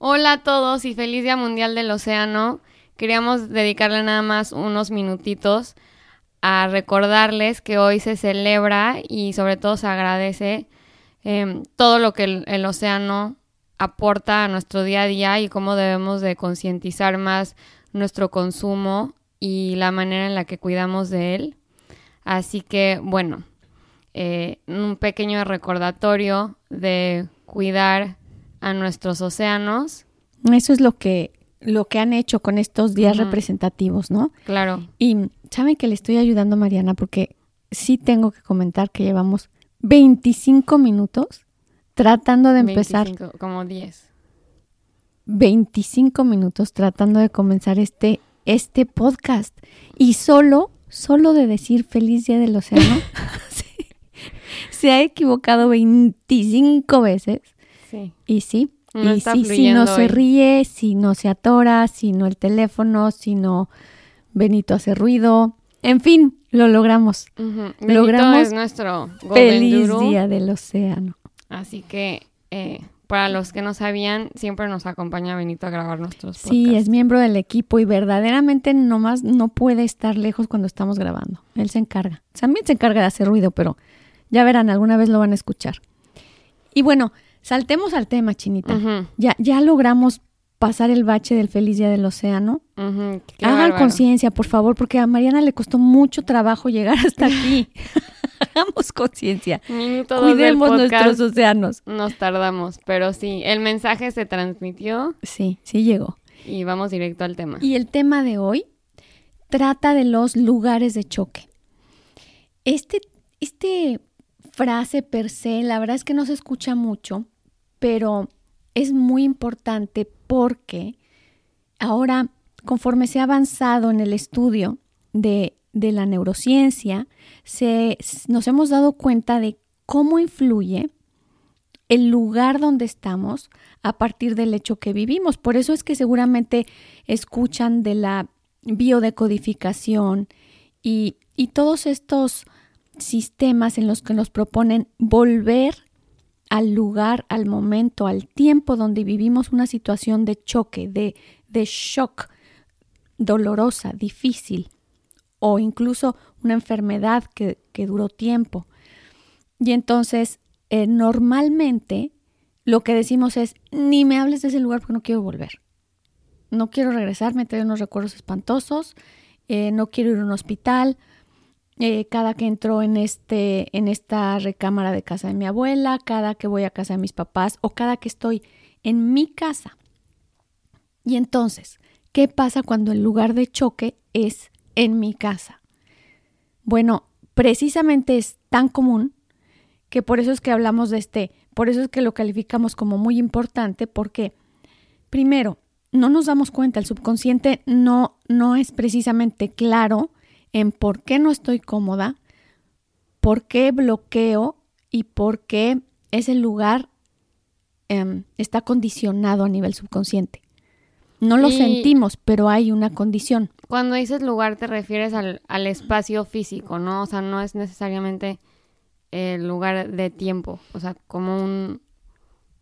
Hola a todos y feliz Día Mundial del Océano. Queríamos dedicarle nada más unos minutitos a recordarles que hoy se celebra y sobre todo se agradece eh, todo lo que el, el océano aporta a nuestro día a día y cómo debemos de concientizar más nuestro consumo y la manera en la que cuidamos de él. Así que, bueno, eh, un pequeño recordatorio de cuidar a nuestros océanos. Eso es lo que, lo que han hecho con estos días representativos, ¿no? Claro, Y saben que le estoy ayudando a Mariana porque sí tengo que comentar que llevamos 25 minutos tratando de empezar, 25, como 10. 25 minutos tratando de comenzar este, este podcast. Y solo, solo de decir feliz día del océano, se ha equivocado 25 veces. Sí. Y sí, No y sí, si no se ríe, si no se atora, si no el teléfono, si no Benito hace ruido. En fin, lo logramos. Logramos es nuestro Golden Feliz día del océano. Así que, eh, para los que no sabían, siempre nos acompaña Benito a grabar nuestros podcasts. Sí, es miembro del equipo y verdaderamente nomás no puede estar lejos cuando estamos grabando. Él se encarga. También se encarga de hacer ruido, pero ya verán, alguna vez lo van a escuchar. Y bueno, saltemos al tema, Chinita. Ya, ya logramos pasar el bache del feliz día del océano. Hagan conciencia, por favor, porque a Mariana le costó mucho trabajo llegar hasta aquí. Hagamos conciencia. Cuidemos nuestros océanos. Nos tardamos, pero sí, el mensaje se transmitió Sí, sí llegó. y vamos directo al tema. Y el tema de hoy trata de los lugares de choque. Este, este frase per se, la verdad es que no se escucha mucho, pero es muy importante porque ahora, conforme se ha avanzado en el estudio de, de la neurociencia, se, nos hemos dado cuenta de cómo influye el lugar donde estamos a partir del hecho que vivimos. Por eso es que seguramente escuchan de la biodecodificación y, y todos estos sistemas en los que nos proponen volver al lugar, al momento, al tiempo donde vivimos una situación de choque, de, de shock dolorosa, difícil, o incluso una enfermedad que, que duró tiempo. Y entonces, eh, normalmente lo que decimos es, ni me hables de ese lugar porque no quiero volver. No quiero regresar, me trae unos recuerdos espantosos, eh, no quiero ir a un hospital. Eh, cada que entro en, este, en esta recámara de casa de mi abuela, cada que voy a casa de mis papás o cada que estoy en mi casa. Y entonces, ¿qué pasa cuando el lugar de choque es en mi casa? Bueno, precisamente es tan común que por eso es que hablamos de este, por eso es que lo calificamos como muy importante, porque primero, no nos damos cuenta, el subconsciente no, no es precisamente claro en por qué no estoy cómoda, por qué bloqueo y por qué ese lugar em, está condicionado a nivel subconsciente. No lo Y- sentimos, pero hay una condición. Cuando dices lugar te refieres al, al espacio físico, ¿no? O sea, no es necesariamente el lugar de tiempo, o sea, como un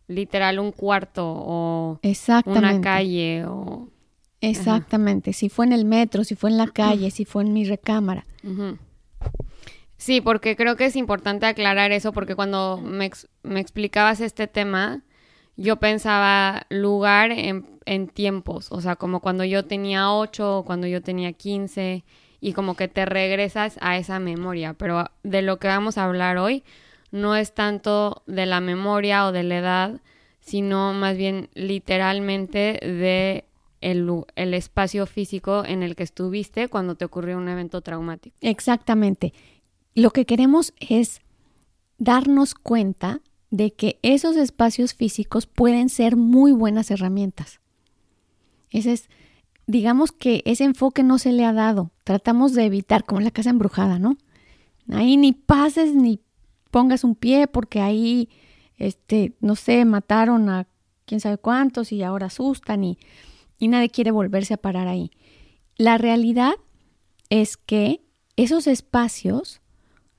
literal un cuarto o Exactamente. una calle o Exactamente. Si fue en el metro, si fue en la calle, si fue en mi recámara. Sí, porque creo que es importante aclarar eso, porque cuando me, ex- me explicabas este tema, yo pensaba lugar en, en tiempos, o sea, como cuando yo tenía 8 o cuando yo tenía 15, y como que te regresas a esa memoria, pero de lo que vamos a hablar hoy no es tanto de la memoria o de la edad, sino más bien literalmente de el, el espacio físico en el que estuviste cuando te ocurrió un evento traumático. Exactamente. Lo que queremos es darnos cuenta de que esos espacios físicos pueden ser muy buenas herramientas. Ese es, digamos que ese enfoque no se le ha dado. Tratamos de evitar, como la casa embrujada, ¿no? Ahí ni pases ni pongas un pie porque ahí, este, no sé, mataron a quién sabe cuántos y ahora asustan y, y nadie quiere volverse a parar ahí. La realidad es que esos espacios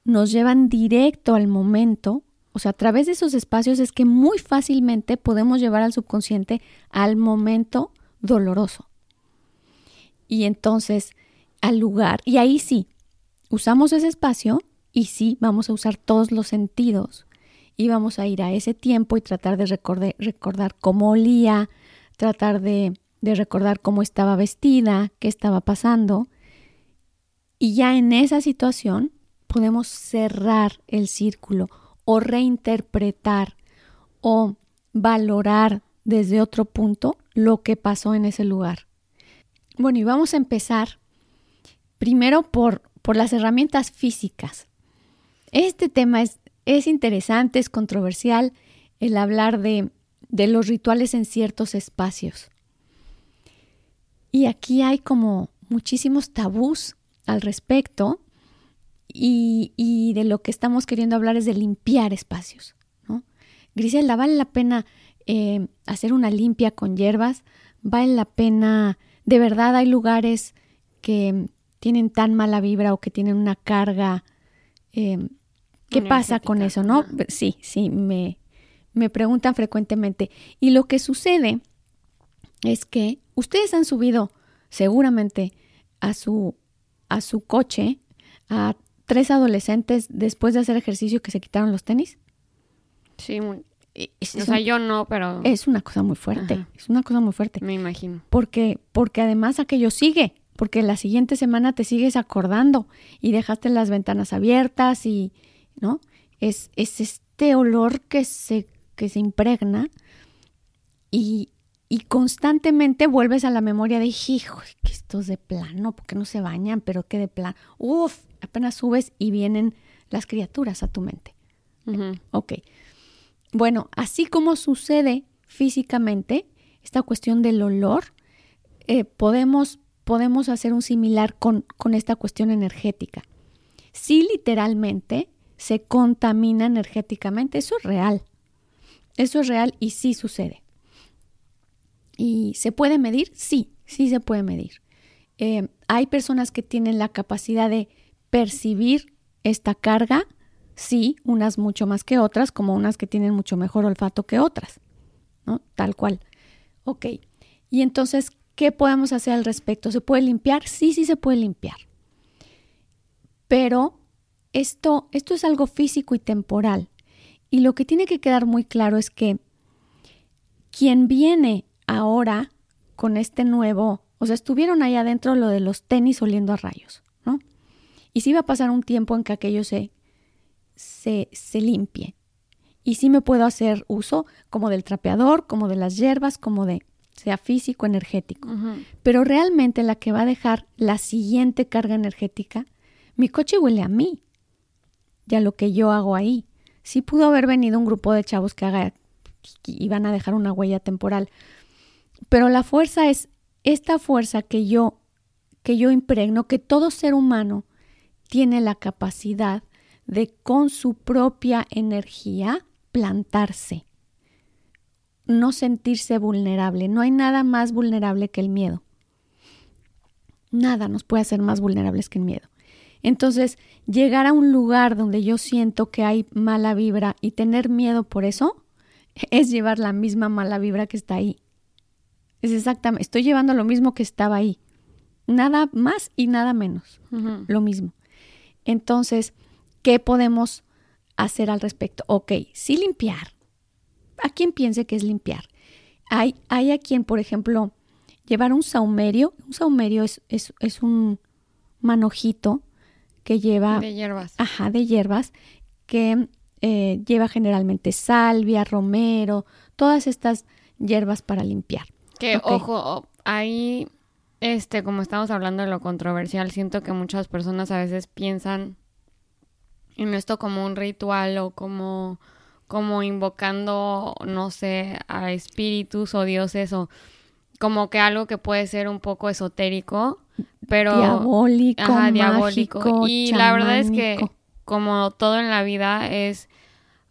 nos llevan directo al momento, o sea, a través de esos espacios es que muy fácilmente podemos llevar al subconsciente al momento doloroso. Y entonces, al lugar, y ahí sí, usamos ese espacio y sí, vamos a usar todos los sentidos y vamos a ir a ese tiempo y tratar de recordar, recordar cómo olía, tratar de, de recordar cómo estaba vestida, qué estaba pasando. Y ya en esa situación podemos cerrar el círculo o reinterpretar o valorar desde otro punto lo que pasó en ese lugar. Bueno, y vamos a empezar primero por, por las herramientas físicas. Este tema es, es interesante, es controversial, el hablar de, de los rituales en ciertos espacios. Y aquí hay como muchísimos tabús al respecto y, y, de lo que estamos queriendo hablar es de limpiar espacios. ¿no? Griselda, ¿vale la pena eh, hacer una limpia con hierbas? ¿Vale la pena? De verdad hay lugares que tienen tan mala vibra o que tienen una carga eh, ¿Qué pasa con eso, no? Sí, sí, me, me preguntan frecuentemente. Y lo que sucede es que ustedes han subido seguramente a su, a su coche a tres adolescentes después de hacer ejercicio que se quitaron los tenis. Sí, o sea, yo no, pero... Es una cosa muy fuerte, es una cosa muy fuerte. Me imagino. Porque, porque además aquello sigue, porque la siguiente semana te sigues acordando y dejaste las ventanas abiertas y, ¿no? Es, es este olor que se, que se impregna y, y constantemente vuelves a la memoria de, hijo, que estos de plano, porque no se bañan, pero que de plano, uf, apenas subes y vienen las criaturas a tu mente. Ok. Bueno, así como sucede físicamente, esta cuestión del olor, eh, podemos, podemos hacer un similar con, con esta cuestión energética. Sí, literalmente, se contamina energéticamente. Eso es real. Eso es real y sí sucede. ¿Y se puede medir? Sí, sí se puede medir. Eh, hay personas que tienen la capacidad de percibir esta carga, sí, unas mucho más que otras, como unas que tienen mucho mejor olfato que otras, ¿no? Tal cual. Ok. Y entonces, ¿qué podemos hacer al respecto? ¿Se puede limpiar? Sí, sí se puede limpiar. Pero esto, esto es algo físico y temporal. Y lo que tiene que quedar muy claro es que quien viene ahora con este nuevo, o sea, estuvieron ahí adentro lo de los tenis oliendo a rayos, ¿no? Y sí va a pasar un tiempo en que aquello se, se, se limpie. Y sí me puedo hacer uso como del trapeador, como de las hierbas, como de, sea físico, energético. Pero realmente la que va a dejar la siguiente carga energética, mi coche huele a mí ya lo que yo hago ahí. Sí pudo haber venido un grupo de chavos que haga y van a dejar una huella temporal, pero la fuerza es esta fuerza que yo que yo impregno, que todo ser humano tiene la capacidad de con su propia energía plantarse, no sentirse vulnerable. No hay nada más vulnerable que el miedo. Nada nos puede hacer más vulnerables que el miedo. Entonces, llegar a un lugar donde yo siento que hay mala vibra y tener miedo por eso es llevar la misma mala vibra que está ahí. Es exactamente, estoy llevando lo mismo que estaba ahí. Nada más y nada menos. Lo mismo. Entonces, ¿qué podemos hacer al respecto? Ok, sí limpiar. ¿A quién piense que es limpiar? Hay, hay a quien, por ejemplo, llevar un saumerio. Un saumerio es, es, es un manojito que lleva... De hierbas. Ajá, de hierbas, que eh, lleva generalmente salvia, romero, todas estas hierbas para limpiar. Que, ojo, ahí, este, como estamos hablando de lo controversial, siento que muchas personas a veces piensan en esto como un ritual o como, como invocando, no sé, a espíritus o dioses o como que algo que puede ser un poco esotérico, pero diabólico, ajá, diabólico. y la verdad es que como todo en la vida es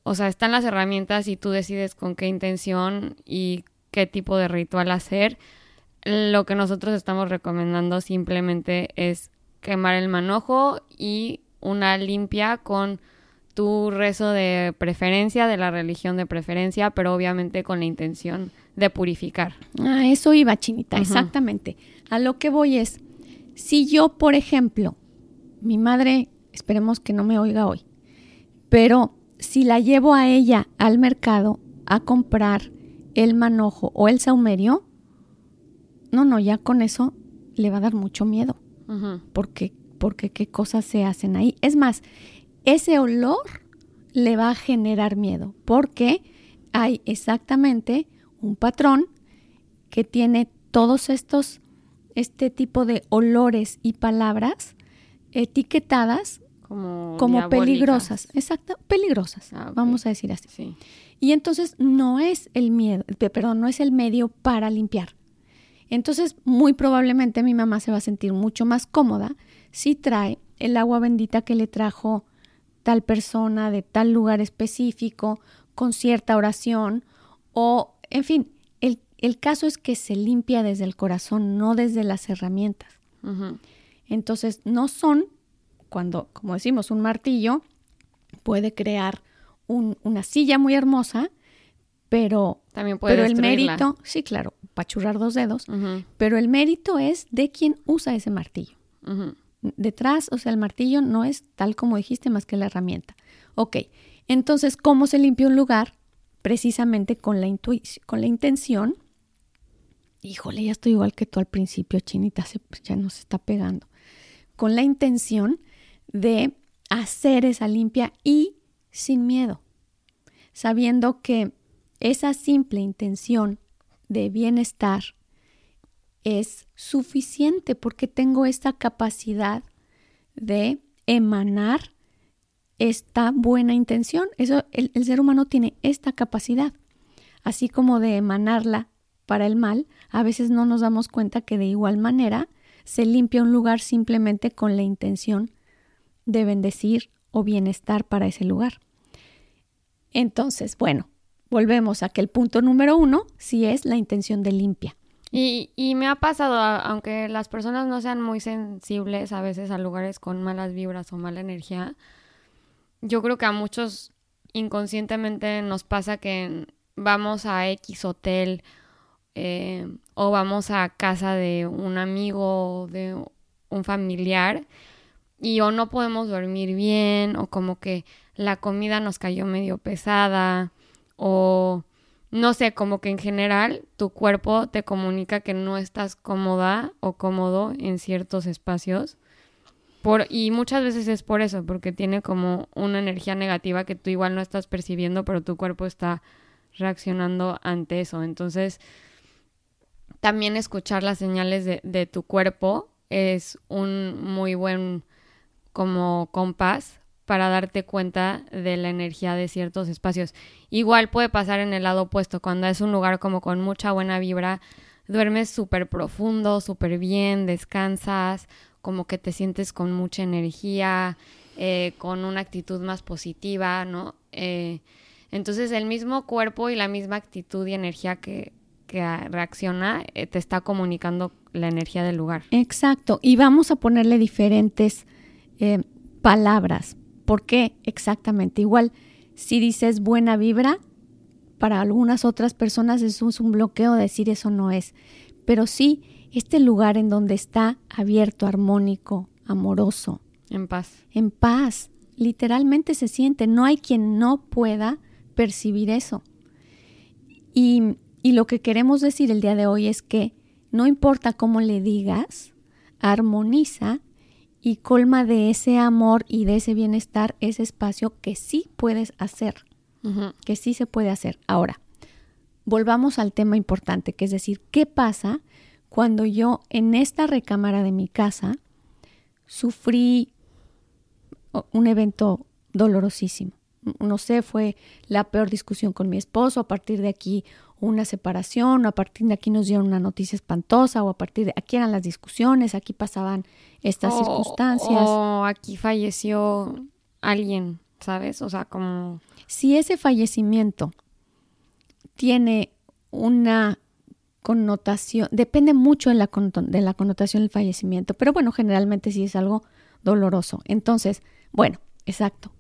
o sea, están las herramientas y tú decides con qué intención y qué tipo de ritual hacer. Lo que nosotros estamos recomendando simplemente es quemar el manojo y una limpia con tu rezo de preferencia, de la religión de preferencia, pero obviamente con la intención de purificar. Ah, eso iba, Chinita, exactamente. A lo que voy es, si yo, por ejemplo, mi madre, esperemos que no me oiga hoy, pero si la llevo a ella al mercado a comprar el manojo o el saumerio, no, no, ya con eso le va a dar mucho miedo. porque, porque qué cosas se hacen ahí. Es más, ese olor le va a generar miedo, porque hay exactamente un patrón que tiene todos estos, este tipo de olores y palabras etiquetadas como, peligrosas, exacto, peligrosas, ah, vamos a decir así. Y entonces no es el miedo, perdón, no es el medio para limpiar. Entonces, muy probablemente mi mamá se va a sentir mucho más cómoda si trae el agua bendita que le trajo tal persona de tal lugar específico, con cierta oración, o, en fin, el, el caso es que se limpia desde el corazón, no desde las herramientas. Entonces, no son cuando, como decimos, un martillo puede crear una silla muy hermosa, pero, También puede pero el mérito, sí, claro, pachurrar dos dedos, pero el mérito es de quien usa ese martillo. Detrás, o sea, el martillo no es tal como dijiste más que la herramienta. Ok, entonces, ¿cómo se limpia un lugar? Precisamente con la intuición, con la intención. Híjole, ya estoy igual que tú al principio, Chinita, se, ya nos está pegando. Con la intención de hacer esa limpia y sin miedo, sabiendo que esa simple intención de bienestar es suficiente porque tengo esta capacidad de emanar esta buena intención. Eso, el, el, ser humano tiene esta capacidad, así como de emanarla para el mal. A veces no nos damos cuenta que de igual manera se limpia un lugar simplemente con la intención de bendecir o bienestar para ese lugar. Entonces, bueno, volvemos a que el punto número uno sí es la intención de limpia. Y, me ha pasado, aunque las personas no sean muy sensibles a veces a lugares con malas vibras o mala energía, yo creo que a muchos inconscientemente nos pasa que vamos a X hotel eh, o vamos a casa de un amigo de un familiar y o no podemos dormir bien o como que la comida nos cayó medio pesada o no sé, como que en general tu cuerpo te comunica que no estás cómoda o cómodo en ciertos espacios. Por, y muchas veces es por eso, porque tiene como una energía negativa que tú igual no estás percibiendo, pero tu cuerpo está reaccionando ante eso. Entonces, también escuchar las señales de, de tu cuerpo es un muy buen como compás para darte cuenta de la energía de ciertos espacios. Igual puede pasar en el lado opuesto, cuando es un lugar como con mucha buena vibra, duermes súper profundo, súper bien, descansas, como que te sientes con mucha energía, eh, con una actitud más positiva, ¿no? Eh, entonces el mismo cuerpo y la misma actitud y energía que, reacciona eh, te está comunicando la energía del lugar. Exacto, y vamos a ponerle diferentes eh, palabras. ¿Por qué exactamente? Igual, si dices buena vibra, para algunas otras personas eso es un bloqueo decir eso no es. Pero sí, este lugar en donde está abierto, armónico, amoroso. En paz. En paz. Literalmente se siente. No hay quien no pueda percibir eso. Y, y lo que queremos decir el día de hoy es que no importa cómo le digas, armoniza y colma de ese amor y de ese bienestar ese espacio que sí puedes hacer, que sí se puede hacer. Ahora, volvamos al tema importante, que es decir, ¿qué pasa cuando yo en esta recámara de mi casa sufrí un evento dolorosísimo? No sé, fue la peor discusión con mi esposo, a partir de aquí una separación, o a partir de aquí nos dieron una noticia espantosa, o a partir de aquí eran las discusiones, aquí pasaban estas circunstancias. O aquí falleció alguien, ¿sabes? O sea, como... Si ese fallecimiento tiene una connotación, depende mucho de la, de la connotación del fallecimiento, pero bueno, generalmente sí es algo doloroso. Entonces, bueno, exacto.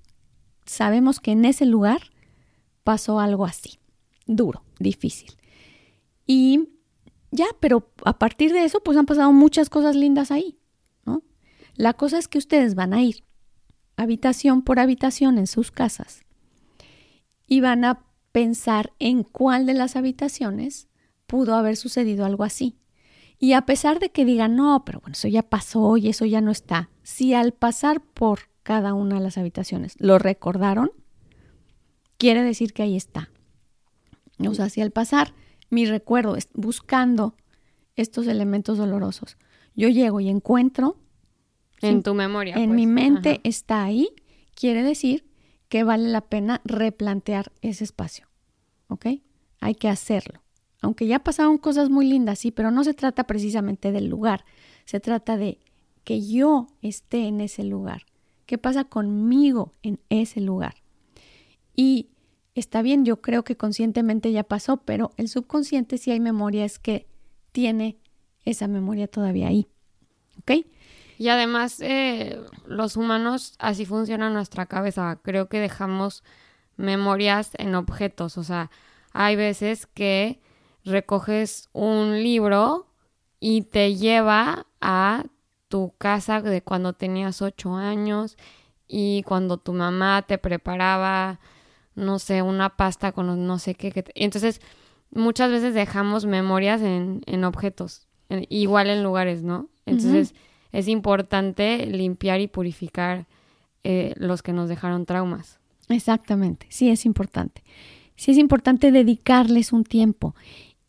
Sabemos que en ese lugar pasó algo así, duro, difícil. Y ya, pero a partir de eso, pues han pasado muchas cosas lindas ahí, ¿no? La cosa es que ustedes van a ir habitación por habitación en sus casas y van a pensar en cuál de las habitaciones pudo haber sucedido algo así. Y a pesar de que digan, no, pero bueno, eso ya pasó y eso ya no está, si al pasar por cada una de las habitaciones lo recordaron, quiere decir que ahí está. O sea, si al pasar mi recuerdo es buscando estos elementos dolorosos, yo llego y encuentro en tu memoria. En mi pues, mente está ahí, quiere decir que vale la pena replantear ese espacio. ¿Ok? Hay que hacerlo. Aunque ya pasaron cosas muy lindas, sí, pero no se trata precisamente del lugar. Se trata de que yo esté en ese lugar. ¿Qué pasa conmigo en ese lugar? Y está bien, yo creo que conscientemente ya pasó, pero el subconsciente, si hay memoria, es que tiene esa memoria todavía ahí. ¿Ok? Y además, eh, los humanos, así funciona nuestra cabeza. Creo que dejamos memorias en objetos. O sea, hay veces que recoges un libro y te lleva a tu casa de cuando tenías ocho años y cuando tu mamá te preparaba, no sé, una pasta con no sé qué. Entonces, muchas veces dejamos memorias en, en objetos, igual en lugares, ¿no? Entonces, es importante limpiar y purificar eh, los que nos dejaron traumas. Exactamente, sí es importante. Sí es importante dedicarles un tiempo.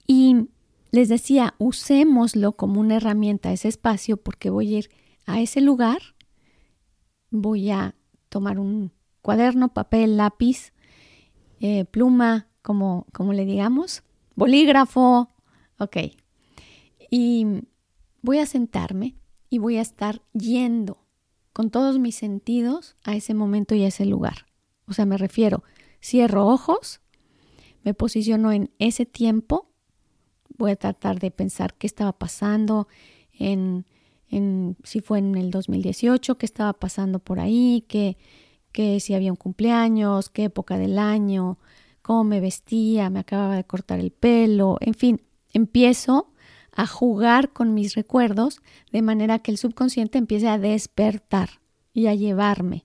Y les decía, usémoslo como una herramienta, ese espacio, porque voy a ir a ese lugar, voy a tomar un cuaderno, papel, lápiz, eh, pluma, como, como le digamos, bolígrafo, ok. Y voy a sentarme y voy a estar yendo con todos mis sentidos a ese momento y a ese lugar. O sea, me refiero, cierro ojos, me posiciono en ese tiempo, voy a tratar de pensar qué estaba pasando en, si fue en el 2018, qué estaba pasando por ahí, qué, qué si había un cumpleaños, qué época del año, cómo me vestía, me acababa de cortar el pelo, en fin, empiezo a jugar con mis recuerdos de manera que el subconsciente empiece a despertar y a llevarme.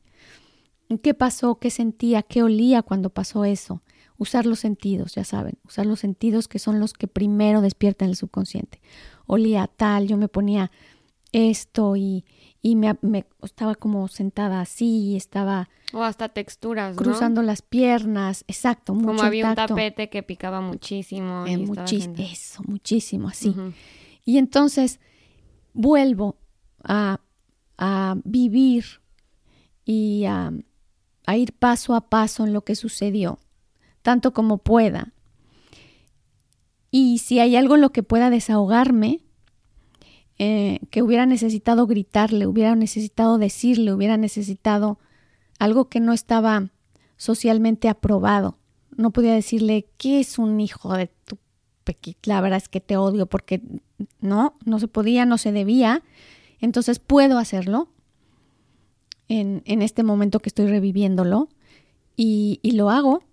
¿Qué pasó? ¿Qué sentía? ¿Qué olía cuando pasó eso? Usar los sentidos, ya saben, usar los sentidos que son los que primero despiertan el subconsciente. Olía tal, yo me ponía esto y, y me, estaba como sentada así, estaba... O hasta texturas, Cruzando las piernas, exacto. Mucho como había un tapete que picaba muchísimo. Eh, eso, muchísimo, así. Y entonces vuelvo a, a vivir y a, a ir paso a paso en lo que sucedió, tanto como pueda. Y si hay algo en lo que pueda desahogarme, eh, que hubiera necesitado gritarle, hubiera necesitado decirle, hubiera necesitado algo que no estaba socialmente aprobado. No podía decirle que es un hijo de tu pequita, la verdad es que te odio porque no, no se podía, no se debía. Entonces puedo hacerlo en, en este momento que estoy reviviéndolo y, y lo hago.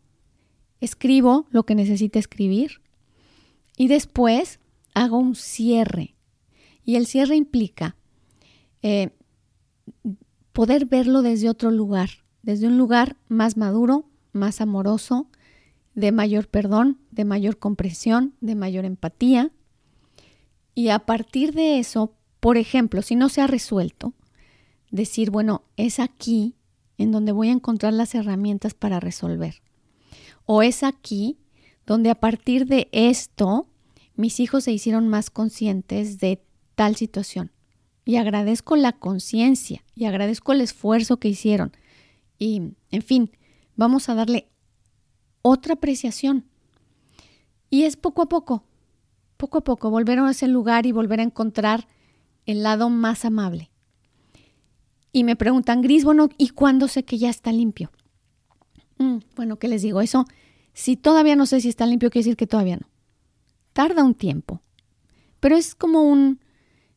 Escribo lo que necesite escribir y después hago un cierre y el cierre implica eh, poder verlo desde otro lugar, desde un lugar más maduro, más amoroso, de mayor perdón, de mayor comprensión, de mayor empatía. Y a partir de eso, por ejemplo, si no se ha resuelto, decir, bueno, es aquí en donde voy a encontrar las herramientas para resolver. O es aquí donde a partir de esto mis hijos se hicieron más conscientes de tal situación. Y agradezco la conciencia y agradezco el esfuerzo que hicieron. Y, en fin, vamos a darle otra apreciación. Y es poco a poco, poco a poco, volver a ese lugar y volver a encontrar el lado más amable. Y me preguntan, Gris, bueno, ¿y cuándo sé que ya está limpio? Mm, bueno, ¿qué les digo? Eso, si todavía no sé si está limpio, quiere decir que todavía no. Tarda un tiempo. Pero es como un,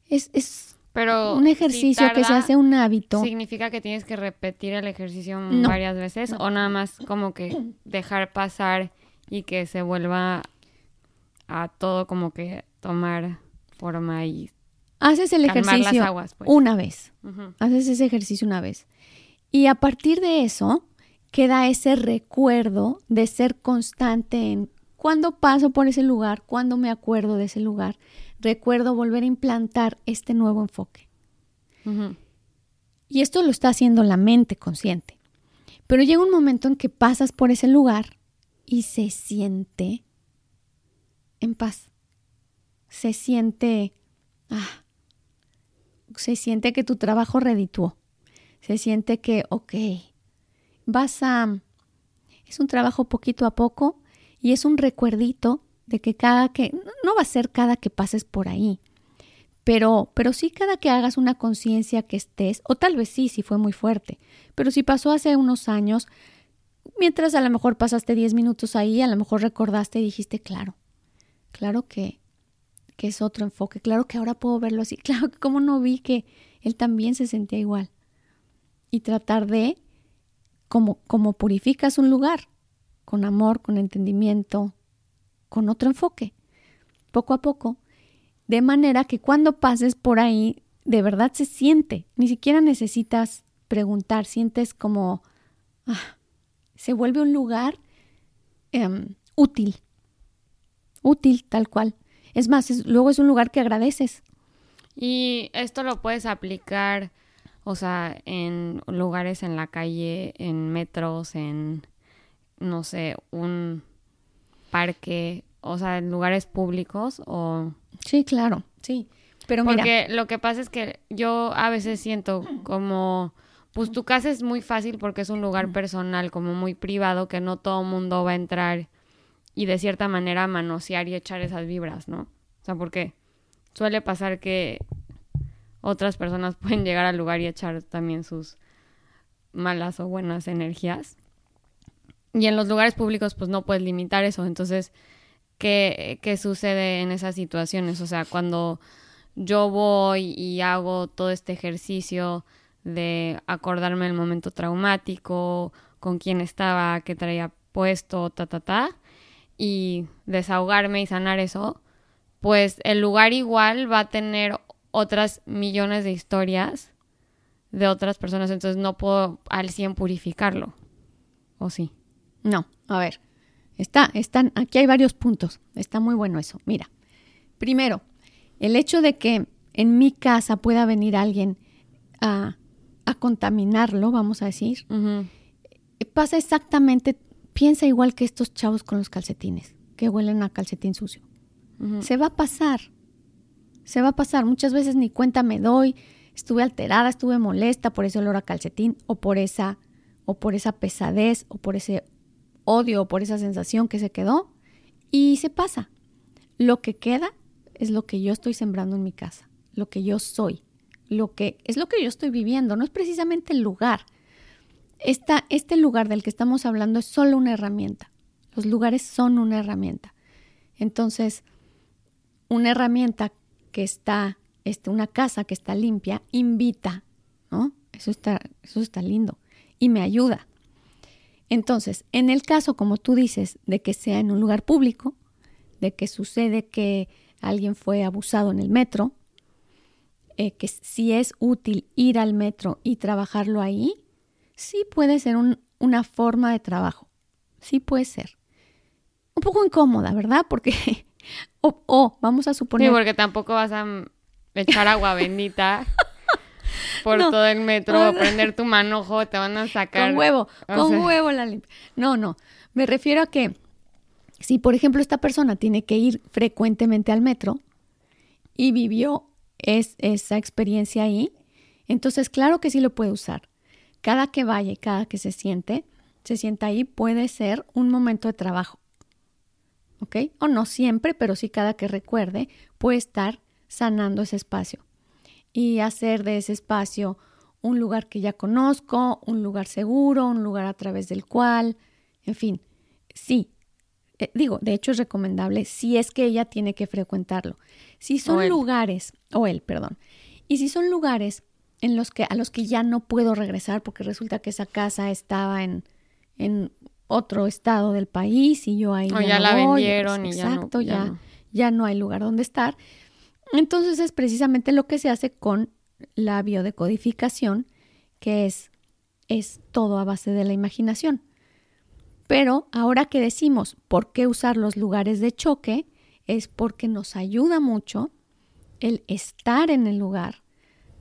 es, es Pero un ejercicio que se hace un hábito. ¿Significa que tienes que repetir el ejercicio varias veces? ¿O nada más como que dejar pasar y que se vuelva a todo como que tomar forma y haces el ejercicio las aguas, pues. una vez. Haces ese ejercicio una vez. Y a partir de eso queda ese recuerdo de ser constante en cuando paso por ese lugar, cuando me acuerdo de ese lugar, recuerdo volver a implantar este nuevo enfoque. Y esto lo está haciendo la mente consciente. Pero llega un momento en que pasas por ese lugar y se siente en paz. Se siente, ah, se siente que tu trabajo redituó. Se siente que, ok, vas a... Es un trabajo poquito a poco y es un recuerdito de que cada que... No va a ser cada que pases por ahí, pero, pero sí cada que hagas una conciencia que estés, o tal vez sí, si fue muy fuerte, pero si pasó hace unos años, mientras a lo mejor pasaste 10 minutos ahí, a lo mejor recordaste y dijiste, claro, Claro que, que es otro enfoque. Claro que ahora puedo verlo así. Claro que como no vi que él también se sentía igual. Y tratar de, como, como purificas un lugar, con amor, con entendimiento, con otro enfoque, poco a poco, de manera que cuando pases por ahí, de verdad se siente. Ni siquiera necesitas preguntar, sientes como, ah, se vuelve un lugar em, útil útil, tal cual. Es más, luego es un lugar que agradeces. Y esto lo puedes aplicar, o sea, en lugares en la calle, en metros, en, no sé, un parque, o sea, en lugares públicos o... Sí, claro, sí. Pero Porque lo que pasa es que yo a veces siento como, pues tu casa es muy fácil porque es un lugar personal, como muy privado, que no todo mundo va a entrar y de cierta manera manosear y echar esas vibras, ¿no? O sea, porque suele pasar que otras personas pueden llegar al lugar y echar también sus malas o buenas energías. Y en los lugares públicos pues no puedes limitar eso. Entonces, ¿qué, qué sucede en esas situaciones? O sea, cuando yo voy y hago todo este ejercicio de acordarme del momento traumático, con quién estaba, qué traía puesto, ta, ta, ta, y desahogarme y sanar eso, pues el lugar igual va a tener otras millones de historias de otras personas, entonces no puedo al 100 purificarlo. ¿O sí? No, a ver. Está, están, aquí hay varios puntos. Está muy bueno eso. Mira, primero, el hecho de que en mi casa pueda venir alguien a, a contaminarlo, vamos a decir, pasa exactamente piensa igual que estos chavos con los calcetines, que huelen a calcetín sucio. Se va a pasar, se va a pasar. Muchas veces ni cuenta me doy, estuve alterada, estuve molesta por ese olor a calcetín o por esa, o por esa pesadez o por ese odio o por esa sensación que se quedó y se pasa. Lo que queda es lo que yo estoy sembrando en mi casa, lo que yo soy, lo que es lo que yo estoy viviendo, no es precisamente el lugar, este lugar del que estamos hablando es solo una herramienta. Los lugares son una herramienta. Entonces, una herramienta que está, este, una casa que está limpia, invita, ¿no? Eso está, eso está lindo y me ayuda. Entonces, en el caso, como tú dices, de que sea en un lugar público, de que sucede que alguien fue abusado en el metro, eh, que si es útil ir al metro y trabajarlo ahí, sí puede ser una forma de trabajo. Sí puede ser. Un poco incómoda, ¿verdad? Porque, o, vamos a suponer... Sí, porque tampoco vas a echar agua bendita por todo el metro, o prender tu manojo, te van a sacar... Con huevo, con huevo la limpia. No, no, me refiero a que si, por ejemplo, esta persona tiene que ir frecuentemente al metro y vivió es, esa experiencia ahí, entonces claro que sí lo puede usar. Cada que vaya y cada que se siente, se sienta ahí, puede ser un momento de trabajo. ¿Ok? O no siempre, pero sí cada que recuerde, puede estar sanando ese espacio y hacer de ese espacio un lugar que ya conozco, un lugar seguro, un lugar a través del cual, en fin, sí, eh, digo, de hecho es recomendable si es que ella tiene que frecuentarlo. Si son lugares, o él, perdón, y si son lugares en los que a los que ya no puedo regresar porque resulta que esa casa estaba en, en otro estado del país y yo ahí o ya, la vendieron y exacto, ya no, ya no hay lugar donde estar. Entonces es precisamente lo que se hace con la biodecodificación, que es, es todo a base de la imaginación. Pero ahora que decimos por qué usar los lugares de choque, es porque nos ayuda mucho el estar en el lugar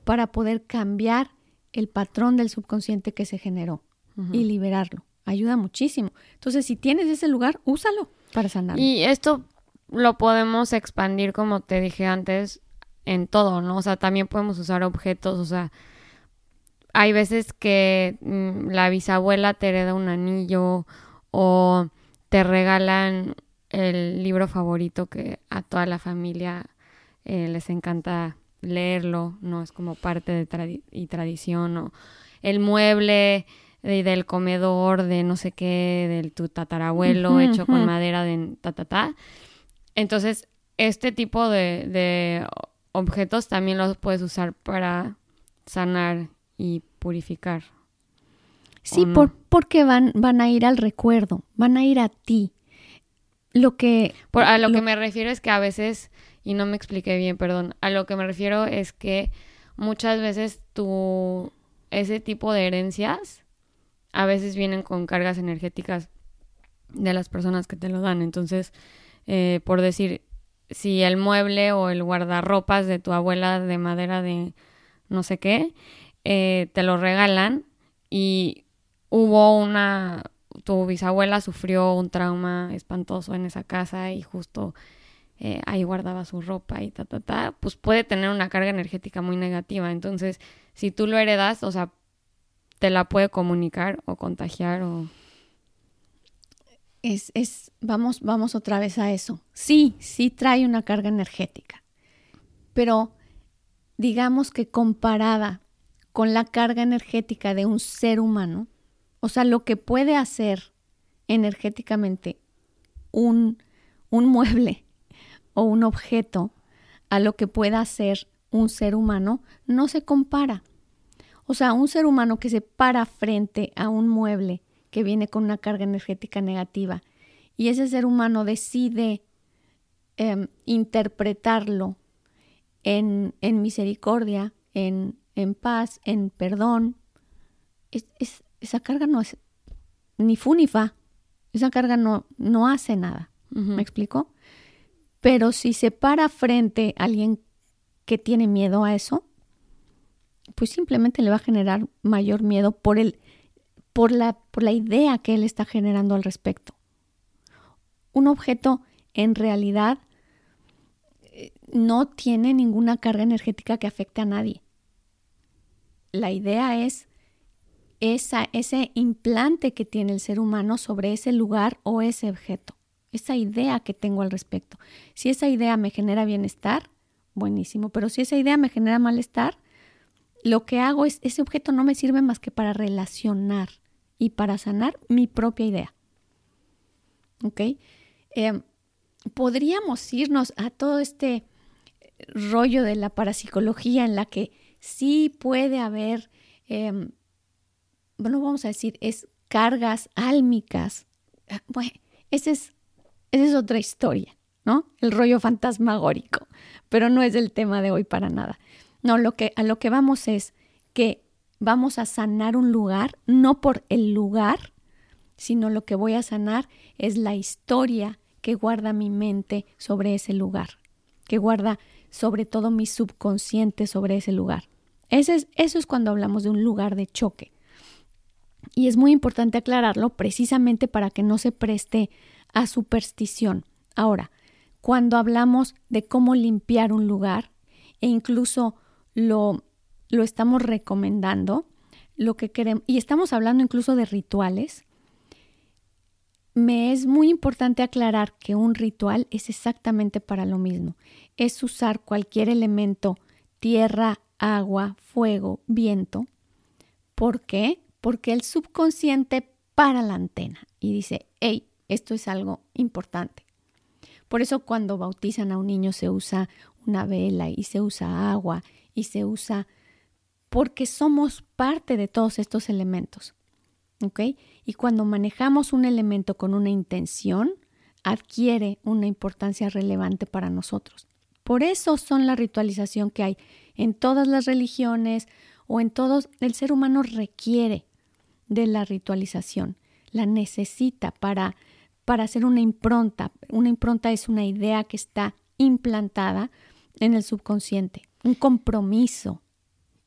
para poder cambiar el patrón del subconsciente que se generó y liberarlo. Ayuda muchísimo. Entonces, si tienes ese lugar, úsalo para sanar. Y esto lo podemos expandir, como te dije antes, en todo, ¿no? O sea, también podemos usar objetos, o sea, hay veces que mm, la bisabuela te hereda un anillo o te regalan el libro favorito que a toda la familia eh, les encanta leerlo, ¿no? Es como parte de tradición, o el mueble del comedor de no sé qué, del tu tatarabuelo hecho con madera de ta, ta, ta. Entonces, este tipo de, objetos también los puedes usar para sanar y purificar. Sí, por, porque van, van a ir al recuerdo, van a ir a ti. Lo que... a lo, que me refiero es que a veces, y no me expliqué bien, perdón, a lo que me refiero es que muchas veces tu, ese tipo de herencias a veces vienen con cargas energéticas de las personas que te lo dan. Entonces, eh, por decir, si el mueble o el guardarropas de tu abuela de madera de no sé qué, eh, te lo regalan y hubo una, tu bisabuela sufrió un trauma espantoso en esa casa y justo eh, ahí guardaba su ropa y ta, ta, ta, pues puede tener una carga energética muy negativa. Entonces, si tú lo heredas, o sea, te la puede comunicar o contagiar o es, es, vamos, vamos otra vez a eso. Sí, sí trae una carga energética, pero digamos que comparada con la carga energética de un ser humano, o sea, lo que puede hacer energéticamente un, un mueble o un objeto a lo que pueda hacer un ser humano, no se compara. O sea, un ser humano que se para frente a un mueble que viene con una carga energética negativa y ese ser humano decide em, interpretarlo en, misericordia, en, paz, en perdón, esa carga no es ni fu ni fa. Esa carga no, no hace nada. ¿Me explico? Pero si se para frente a alguien que tiene miedo a eso, pues simplemente le va a generar mayor miedo por el por la, por la idea que él está generando al respecto. Un objeto en realidad eh, no tiene ninguna carga energética que afecte a nadie. La idea es esa, ese implante que tiene el ser humano sobre ese lugar o ese objeto, esa idea que tengo al respecto. Si esa idea me genera bienestar, buenísimo, pero si esa idea me genera malestar, lo que hago es, ese objeto no me sirve más que para relacionar y para sanar mi propia idea. ¿Ok? Em, podríamos irnos a todo este rollo de la parapsicología en la que sí puede haber, em, bueno, vamos a decir, es cargas álmicas. Ah, bueno, esa es, esa es otra historia, ¿no? El rollo fantasmagórico, pero no es el tema de hoy para nada. No, lo que, a lo que vamos es que vamos a sanar un lugar, no por el lugar, sino lo que voy a sanar es la historia que guarda mi mente sobre ese lugar, que guarda sobre todo mi subconsciente sobre ese lugar. Ese es, eso es cuando hablamos de un lugar de choque. Y es muy importante aclararlo precisamente para que no se preste a superstición. Ahora, cuando hablamos de cómo limpiar un lugar e incluso lo lo estamos recomendando, lo que queremos, y estamos hablando incluso de rituales, me es muy importante aclarar que un ritual es exactamente para lo mismo. Es usar cualquier elemento, tierra, agua, fuego, viento. ¿Por qué? Porque el subconsciente para la antena y dice, hey, esto es algo importante. Por eso cuando bautizan a un niño se usa una vela y se usa agua y se usa porque somos parte de todos estos elementos. ¿Ok? Y cuando manejamos un elemento con una intención, adquiere una importancia relevante para nosotros. Por eso son la ritualización que hay en todas las religiones o en todos, el ser humano requiere de la ritualización, la necesita para, para hacer una impronta. Una impronta es una idea que está implantada en el subconsciente, un compromiso.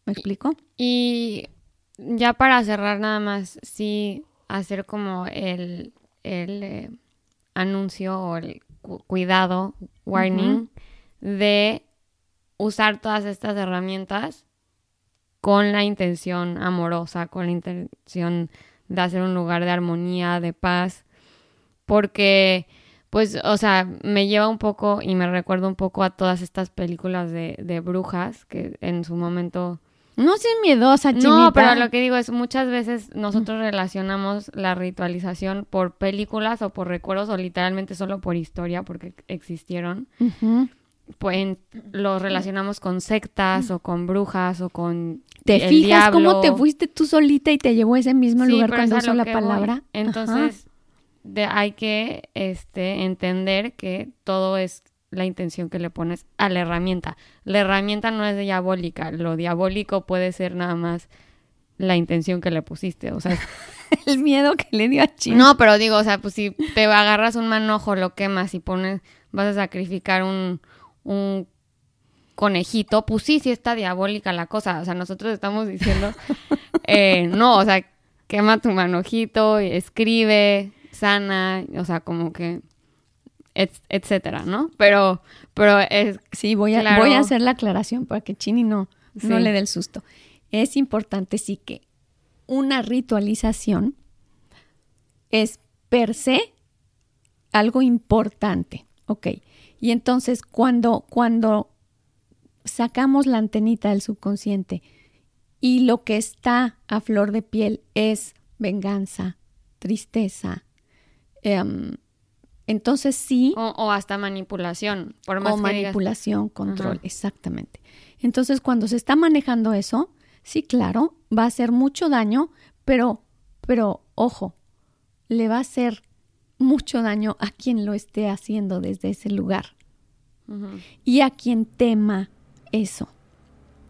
¿Me explico? Y ya para cerrar nada más, sí hacer como el, el eh, anuncio o el cuidado, warning, de usar todas estas herramientas con la intención amorosa, con la intención de hacer un lugar de armonía, de paz, porque pues, o sea, me lleva un poco y me recuerda un poco a todas estas películas de, de brujas que en su momento no seas miedosa, chinita. No, pero lo que digo es muchas veces nosotros relacionamos la ritualización por películas o por recuerdos o literalmente solo por historia porque existieron. Pues los relacionamos con sectas o con brujas o con ¿Te fijas cómo te fuiste tú solita y te llevó a ese mismo lugar cuando usó la palabra? Entonces, de, hay que este, entender que todo es la intención que le pones a la herramienta. La herramienta no es diabólica, lo diabólico puede ser nada más la intención que le pusiste, o sea, el miedo que le dio a Chino. No, pero digo, o sea, pues si te agarras un manojo, lo quemas y pones, vas a sacrificar un, un conejito, pues sí, sí está diabólica la cosa, o sea, nosotros estamos diciendo, eh, no, o sea, quema tu manojito, escribe, sana, o sea, como que etcétera, ¿no? Pero, pero es... Sí, voy a, voy a hacer la aclaración para que Chini no, no le dé el susto. Es importante sí que una ritualización es per se algo importante, ¿ok? Y entonces cuando, cuando sacamos la antenita del subconsciente y lo que está a flor de piel es venganza, tristeza, eh, entonces sí. O, hasta manipulación. Por más o manipulación, control, exactamente. Entonces cuando se está manejando eso, sí, claro, va a hacer mucho daño, pero, pero, ojo, le va a hacer mucho daño a quien lo esté haciendo desde ese lugar. Y a quien tema eso.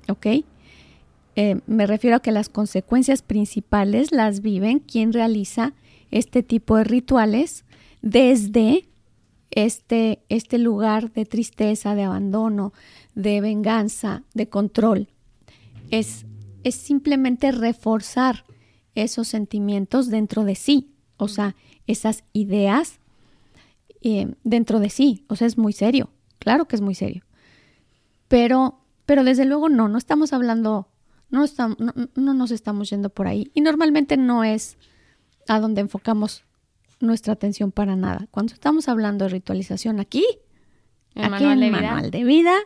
¿Ok? Eh, me refiero a que las consecuencias principales las viven quien realiza este tipo de rituales desde este, este lugar de tristeza, de abandono, de venganza, de control. Es, es simplemente reforzar esos sentimientos dentro de sí, o sea, esas ideas eh, dentro de sí. O sea, es muy serio, claro que es muy serio. Pero, pero desde luego no, no estamos hablando, no, no nos estamos yendo por ahí. Y normalmente no es a donde enfocamos nuestra atención para nada. Cuando estamos hablando de ritualización aquí, aquí en de manual de vida,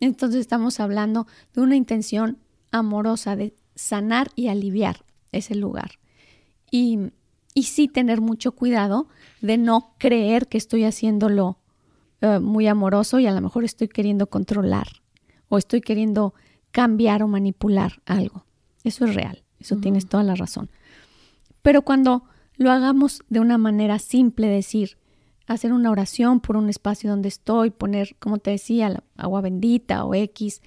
entonces estamos hablando de una intención amorosa de sanar y aliviar ese lugar. Y, y sí tener mucho cuidado de no creer que estoy haciéndolo eh, muy amoroso y a lo mejor estoy queriendo controlar o estoy queriendo cambiar o manipular algo. Eso es real, eso tienes toda la razón. Pero cuando lo hagamos de una manera simple, decir, hacer una oración por un espacio donde estoy, poner, como te decía, la agua bendita o X,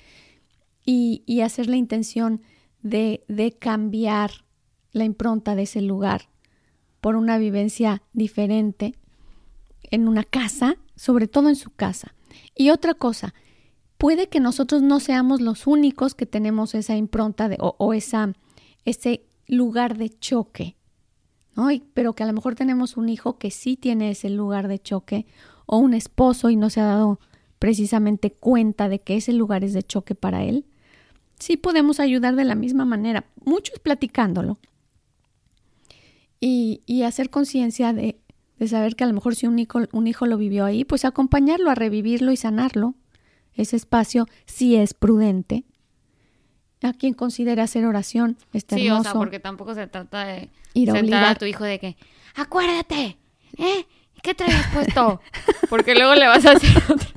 y, hacer la intención de, de cambiar la impronta de ese lugar por una vivencia diferente en una casa, sobre todo en su casa. Y otra cosa, puede que nosotros no seamos los únicos que tenemos esa impronta de, o, o ese lugar de choque pero que a lo mejor tenemos un hijo que sí tiene ese lugar de choque o un esposo y no se ha dado precisamente cuenta de que ese lugar es de choque para él, sí podemos ayudar de la misma manera, muchos platicándolo y, hacer conciencia de, de saber que a lo mejor si un hijo, un hijo lo vivió ahí, pues acompañarlo a revivirlo y sanarlo. Ese espacio sí es prudente. A quien considera hacer oración, está sí, hermoso. o sea, porque tampoco se trata de Ir a sentar obligar. a tu hijo de que, acuérdate, ¿eh? ¿Qué traes puesto? Porque luego le vas a hacer otro,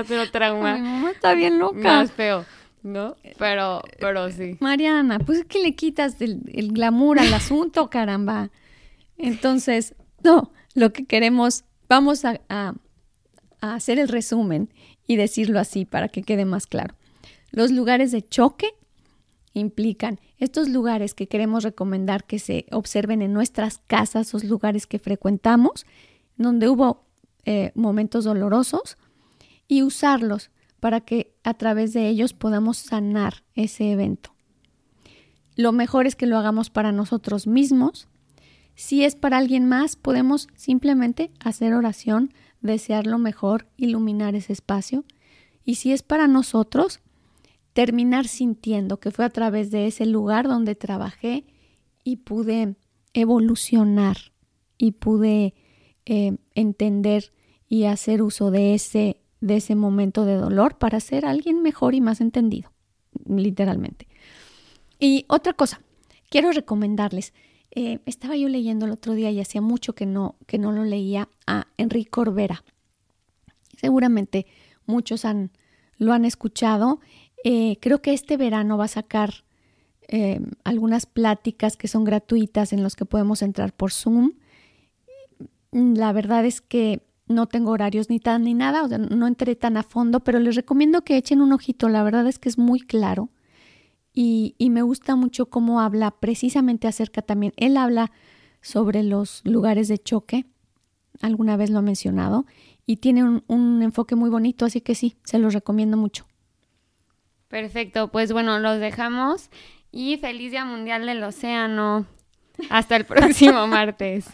otro Mi trauma mamá está bien loca. más feo, ¿no? Pero, pero sí. Mariana, pues es que le quitas el, el glamour al asunto, caramba. Entonces, no, lo que queremos, vamos a, a- a hacer el resumen y decirlo así para que quede más claro. Los lugares de choque implican estos lugares que queremos recomendar que se observen en nuestras casas, esos lugares que frecuentamos, donde hubo eh, momentos dolorosos, y usarlos para que a través de ellos podamos sanar ese evento. Lo mejor es que lo hagamos para nosotros mismos. Si es para alguien más, podemos simplemente hacer oración, desear lo mejor, iluminar ese espacio. Y si es para nosotros, terminar sintiendo que fue a través de ese lugar donde trabajé y pude evolucionar y pude eh, entender y hacer uso de ese, de ese momento de dolor para ser alguien mejor y más entendido, literalmente. Y otra cosa, quiero recomendarles, eh, estaba yo leyendo el otro día y hacía mucho que no, que no lo leía a Enrique Corbera. Seguramente muchos han, lo han escuchado. Eh, creo que este verano va a sacar eh, algunas pláticas que son gratuitas en los que podemos entrar por Zoom. La verdad es que no tengo horarios ni tan ni nada, o sea, no entré tan a fondo, pero les recomiendo que echen un ojito. La verdad es que es muy claro y, y me gusta mucho cómo habla precisamente acerca también. Él habla sobre los lugares de choque, alguna vez lo ha mencionado, y tiene un, un enfoque muy bonito, así que sí, se los recomiendo mucho. Perfecto, pues bueno, los dejamos y feliz Día Mundial del Océano. Hasta el próximo martes.